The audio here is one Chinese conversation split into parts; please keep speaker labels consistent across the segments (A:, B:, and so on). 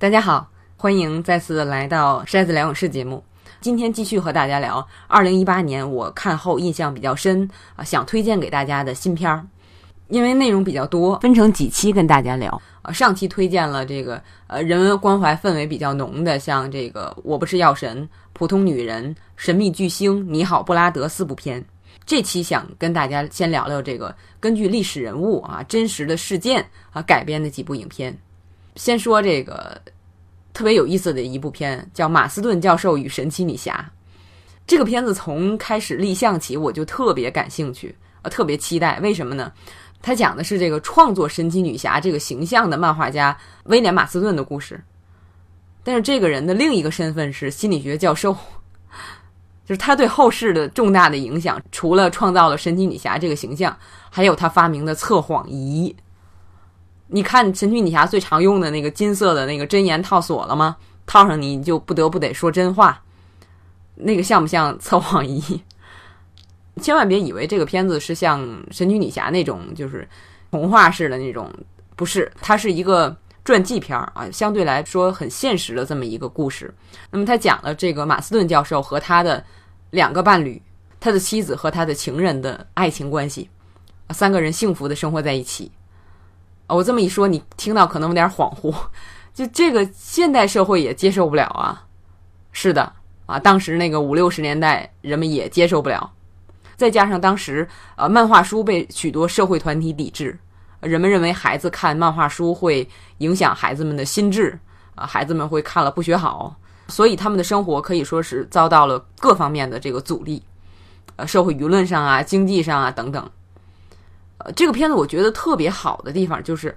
A: 大家好，欢迎再次来到筛子聊影视节目。今天继续和大家聊二零一八年我看后印象比较深啊，想推荐给大家的新片儿。因为内容比较多，分成几期跟大家聊。啊，上期推荐了这个呃人文关怀氛围比较浓的，像这个《我不是药神》《普通女人》《神秘巨星》《你好，布拉德》四部片。这期想跟大家先聊聊这个根据历史人物啊真实的事件啊改编的几部影片。先说这个特别有意思的一部片，叫《马斯顿教授与神奇女侠》。这个片子从开始立项起，我就特别感兴趣，呃，特别期待。为什么呢？它讲的是这个创作神奇女侠这个形象的漫画家威廉·马斯顿的故事。但是这个人的另一个身份是心理学教授，就是他对后世的重大的影响，除了创造了神奇女侠这个形象，还有他发明的测谎仪。你看神奇女侠最常用的那个金色的那个真言套锁了吗？套上你就不得不得说真话，那个像不像测谎仪？千万别以为这个片子是像神奇女侠那种就是童话式的那种，不是，它是一个传记片儿啊，相对来说很现实的这么一个故事。那么他讲了这个马斯顿教授和他的两个伴侣，他的妻子和他的情人的爱情关系，三个人幸福的生活在一起。我这么一说，你听到可能有点恍惚，就这个现代社会也接受不了啊。是的啊，当时那个五六十年代人们也接受不了，再加上当时呃漫画书被许多社会团体抵制，人们认为孩子看漫画书会影响孩子们的心智啊，孩子们会看了不学好，所以他们的生活可以说是遭到了各方面的这个阻力，呃，社会舆论上啊，经济上啊等等。呃，这个片子我觉得特别好的地方就是，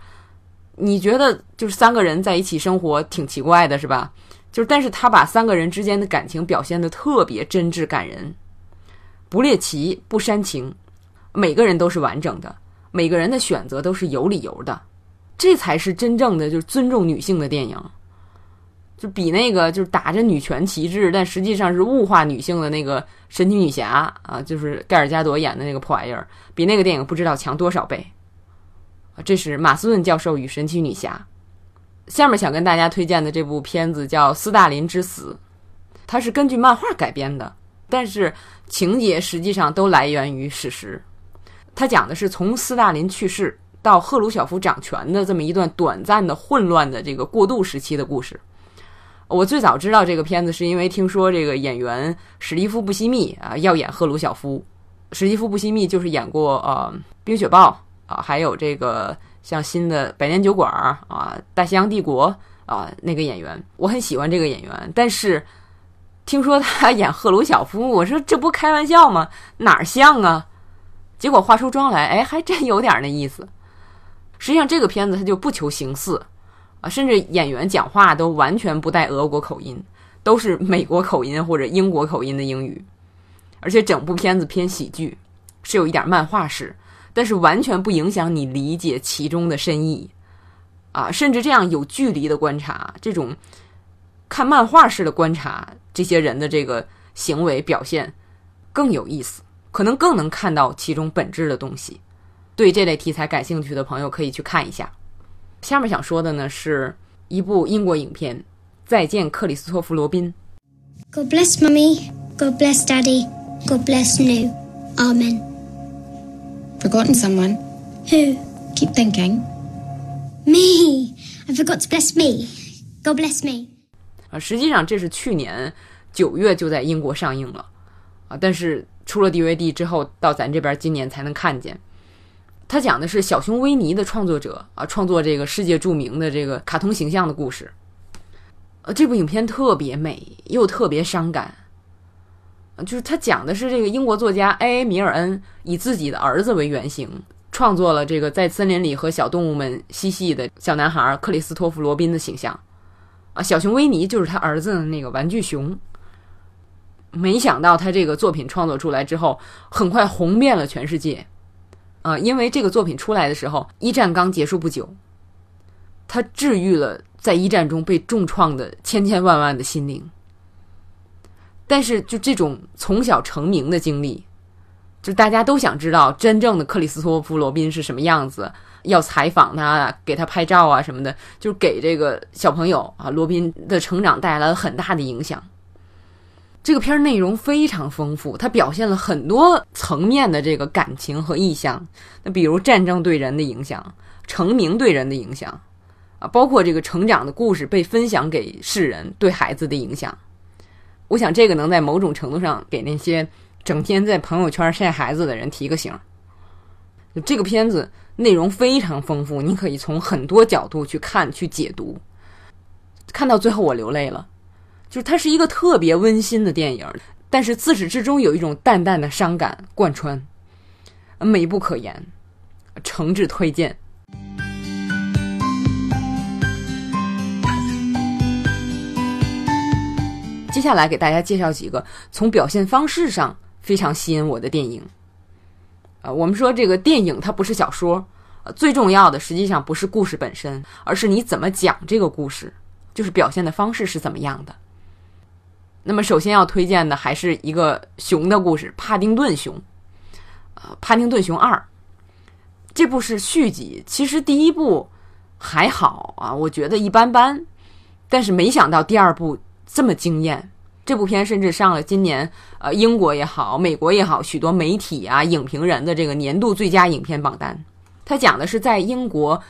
A: 你觉得就是三个人在一起生活挺奇怪的，是吧？就是，但是他把三个人之间的感情表现的特别真挚感人，不猎奇不煽情，每个人都是完整的，每个人的选择都是有理由的，这才是真正的就是尊重女性的电影。就比那个就是打着女权旗帜，但实际上是物化女性的那个神奇女侠啊，就是盖尔加朵演的那个破玩意儿，比那个电影不知道强多少倍！这是马斯顿教授与神奇女侠。下面想跟大家推荐的这部片子叫《斯大林之死》，它是根据漫画改编的，但是情节实际上都来源于史实。它讲的是从斯大林去世到赫鲁晓夫掌权的这么一段短暂的混乱的这个过渡时期的故事。我最早知道这个片子是因为听说这个演员史蒂夫·布西密啊要演赫鲁晓夫。史蒂夫·布西密就是演过呃《冰雪暴》啊，还有这个像新的《百年酒馆》啊，《大西洋帝国》啊那个演员，我很喜欢这个演员。但是听说他演赫鲁晓夫，我说这不开玩笑吗？哪儿像啊？结果画出妆来，哎，还真有点那意思。实际上这个片子他就不求形似。啊，甚至演员讲话都完全不带俄国口音，都是美国口音或者英国口音的英语，而且整部片子偏喜剧，是有一点漫画式，但是完全不影响你理解其中的深意。啊，甚至这样有距离的观察，这种看漫画式的观察这些人的这个行为表现更有意思，可能更能看到其中本质的东西。对这类题材感兴趣的朋友可以去看一下。下面想说的呢，是一部英国影片《再见，克里斯托弗·罗宾》。
B: God bless mummy. God bless daddy. God bless new. Amen.
C: Forgotten someone?
B: Who?
C: Keep thinking.
B: Me. I forgot to bless me. God bless me.
A: 啊，实际上这是去年九月就在英国上映了，啊，但是出了 DVD 之后，到咱这边今年才能看见。他讲的是小熊维尼的创作者啊，创作这个世界著名的这个卡通形象的故事。呃，这部影片特别美，又特别伤感。就是他讲的是这个英国作家 A.A. 米尔恩以自己的儿子为原型，创作了这个在森林里和小动物们嬉戏的小男孩克里斯托弗·罗宾的形象。啊，小熊维尼就是他儿子的那个玩具熊。没想到他这个作品创作出来之后，很快红遍了全世界。啊，因为这个作品出来的时候，一战刚结束不久，他治愈了在一战中被重创的千千万万的心灵。但是，就这种从小成名的经历，就大家都想知道真正的克里斯托弗·罗宾是什么样子，要采访他，给他拍照啊什么的，就是给这个小朋友啊罗宾的成长带来了很大的影响。这个片儿内容非常丰富，它表现了很多层面的这个感情和意象。那比如战争对人的影响，成名对人的影响，啊，包括这个成长的故事被分享给世人对孩子的影响。我想这个能在某种程度上给那些整天在朋友圈晒孩子的人提个醒。这个片子内容非常丰富，你可以从很多角度去看、去解读。看到最后我流泪了。就是它是一个特别温馨的电影，但是自始至终有一种淡淡的伤感贯穿，美不可言，诚挚推荐。接下来给大家介绍几个从表现方式上非常吸引我的电影。呃，我们说这个电影它不是小说，呃，最重要的实际上不是故事本身，而是你怎么讲这个故事，就是表现的方式是怎么样的。那么，首先要推荐的还是一个熊的故事，《帕丁顿熊》。呃，《帕丁顿熊二》这部是续集，其实第一部还好啊，我觉得一般般。但是没想到第二部这么惊艳，这部片甚至上了今年呃英国也好，美国也好，许多媒体啊、影评人的这个年度最佳影片榜单。它讲的是在英国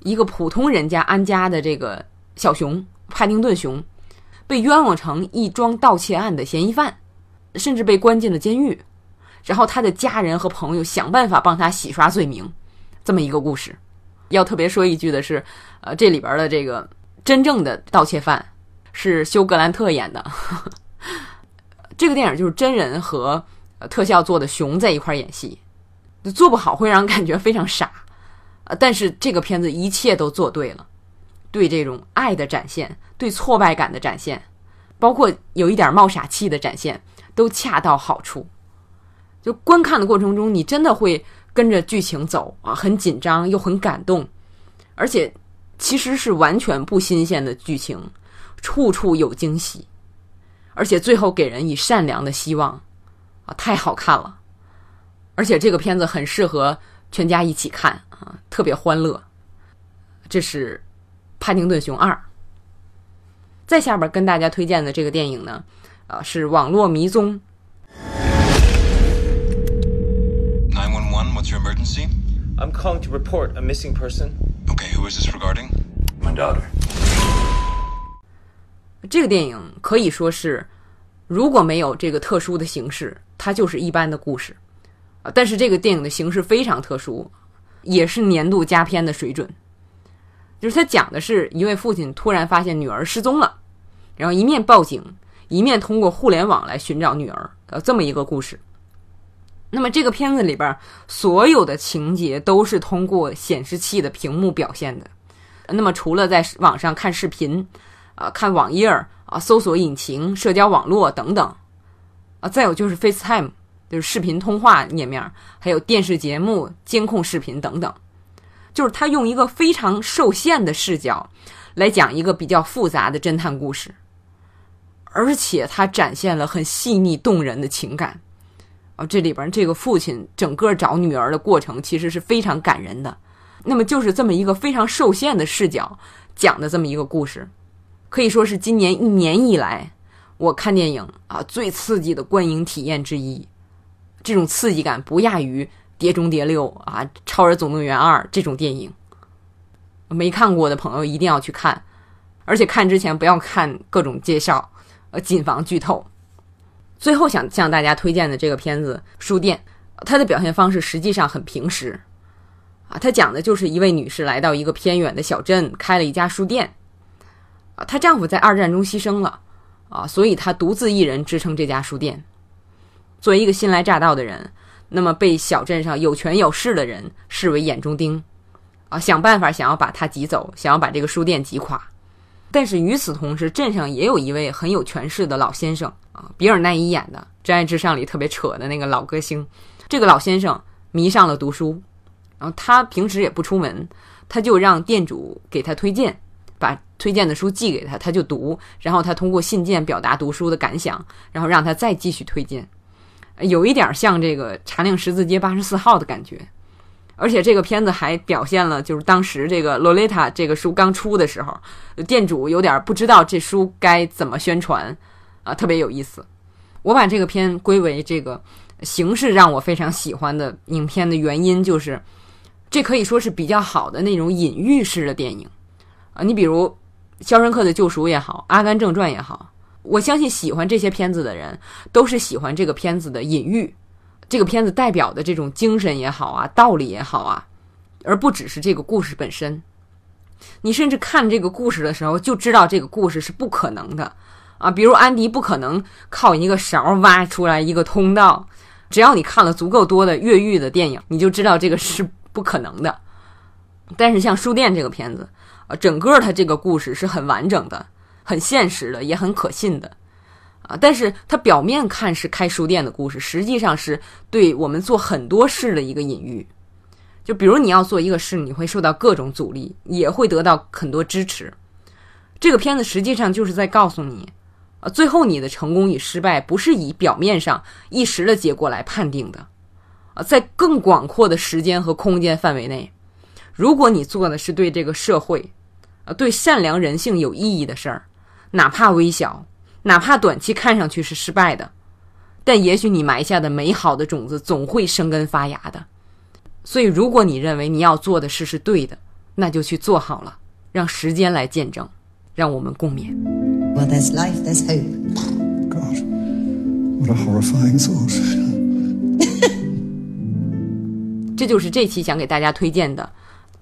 A: 一个普通人家安家的这个小熊帕丁顿熊。被冤枉成一桩盗窃案的嫌疑犯，甚至被关进了监狱。然后他的家人和朋友想办法帮他洗刷罪名，这么一个故事。要特别说一句的是，呃，这里边的这个真正的盗窃犯是休格兰特演的。这个电影就是真人和特效做的熊在一块演戏，做不好会让人感觉非常傻。呃，但是这个片子一切都做对了。对这种爱的展现，对挫败感的展现，包括有一点冒傻气的展现，都恰到好处。就观看的过程中，你真的会跟着剧情走啊，很紧张又很感动，而且其实是完全不新鲜的剧情，处处有惊喜，而且最后给人以善良的希望啊，太好看了。而且这个片子很适合全家一起看啊，特别欢乐。这是。《帕丁顿熊二》在下边跟大家推荐的这个电影呢，啊，是《网络迷踪》。
D: Nine one one, what's your emergency?
E: I'm calling to report a missing person.
D: Okay, who is this regarding? My daughter.
A: 这个电影可以说是，如果没有这个特殊的形式，它就是一般的故事啊。但是这个电影的形式非常特殊，也是年度佳片的水准。就是他讲的是一位父亲突然发现女儿失踪了，然后一面报警，一面通过互联网来寻找女儿，呃，这么一个故事。那么这个片子里边所有的情节都是通过显示器的屏幕表现的。那么除了在网上看视频，啊，看网页儿啊，搜索引擎、社交网络等等，啊，再有就是 FaceTime，就是视频通话页面，还有电视节目、监控视频等等。就是他用一个非常受限的视角来讲一个比较复杂的侦探故事，而且他展现了很细腻动人的情感。啊，这里边这个父亲整个找女儿的过程其实是非常感人的。那么就是这么一个非常受限的视角讲的这么一个故事，可以说是今年一年以来我看电影啊最刺激的观影体验之一。这种刺激感不亚于。《碟中谍六》啊，《超人总动员二》这种电影，没看过的朋友一定要去看，而且看之前不要看各种介绍，呃，谨防剧透。最后想向大家推荐的这个片子《书店》，它的表现方式实际上很平实，啊，它讲的就是一位女士来到一个偏远的小镇，开了一家书店，啊，她丈夫在二战中牺牲了，啊，所以她独自一人支撑这家书店。作为一个新来乍到的人。那么被小镇上有权有势的人视为眼中钉，啊，想办法想要把他挤走，想要把这个书店挤垮。但是与此同时，镇上也有一位很有权势的老先生，啊，比尔奈伊演的《真爱至上》里特别扯的那个老歌星。这个老先生迷上了读书，然后他平时也不出门，他就让店主给他推荐，把推荐的书寄给他，他就读，然后他通过信件表达读书的感想，然后让他再继续推荐。有一点像这个茶陵十字街八十四号的感觉。而且这个片子还表现了，就是当时这个《洛丽塔》这个书刚出的时候，店主有点不知道这书该怎么宣传，啊，特别有意思。我把这个片归为这个形式让我非常喜欢的影片的原因，就是这可以说是比较好的那种隐喻式的电影啊。你比如《肖申克的救赎》也好，《阿甘正传》也好，我相信喜欢这些片子的人都是喜欢这个片子的隐喻。这个片子代表的这种精神也好啊，道理也好啊，而不只是这个故事本身。你甚至看这个故事的时候，就知道这个故事是不可能的啊。比如安迪不可能靠一个勺挖出来一个通道，只要你看了足够多的越狱的电影，你就知道这个是不可能的。但是像书店这个片子，啊，整个它这个故事是很完整的、很现实的，也很可信的。啊，但是它表面看是开书店的故事，实际上是对我们做很多事的一个隐喻。就比如你要做一个事，你会受到各种阻力，也会得到很多支持。这个片子实际上就是在告诉你，啊，最后你的成功与失败不是以表面上一时的结果来判定的。啊，在更广阔的时间和空间范围内，如果你做的是对这个社会，啊，对善良人性有意义的事儿，哪怕微小。哪怕短期看上去是失败的，但也许你埋下的美好的种子总会生根发芽的。所以，如果你认为你要做的事是对的，那就去做好了，让时间来见证，让我们共勉。
F: Well, there's life, there's hope.
G: God, what a horrifying thought.
A: 这就是这期想给大家推荐的，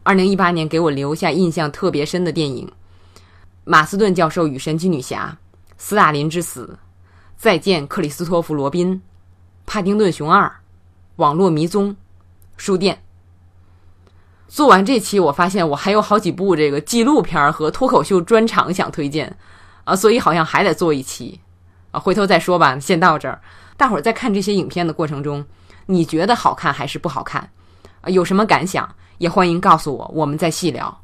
A: 二零一八年给我留下印象特别深的电影《马斯顿教授与神奇女侠》。斯大林之死，再见克里斯托弗·罗宾，帕丁顿熊二，网络迷踪，书店。做完这期，我发现我还有好几部这个纪录片和脱口秀专场想推荐啊，所以好像还得做一期啊，回头再说吧。先到这儿，大伙儿在看这些影片的过程中，你觉得好看还是不好看？啊，有什么感想也欢迎告诉我，我们再细聊。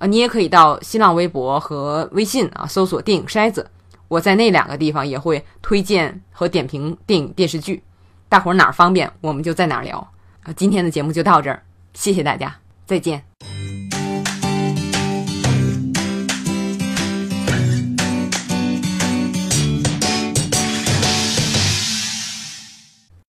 A: 啊，你也可以到新浪微博和微信啊，搜索“电影筛子”。我在那两个地方也会推荐和点评电影电视剧，大伙儿哪儿方便我们就在哪儿聊。啊，今天的节目就到这儿，谢谢大家，再见。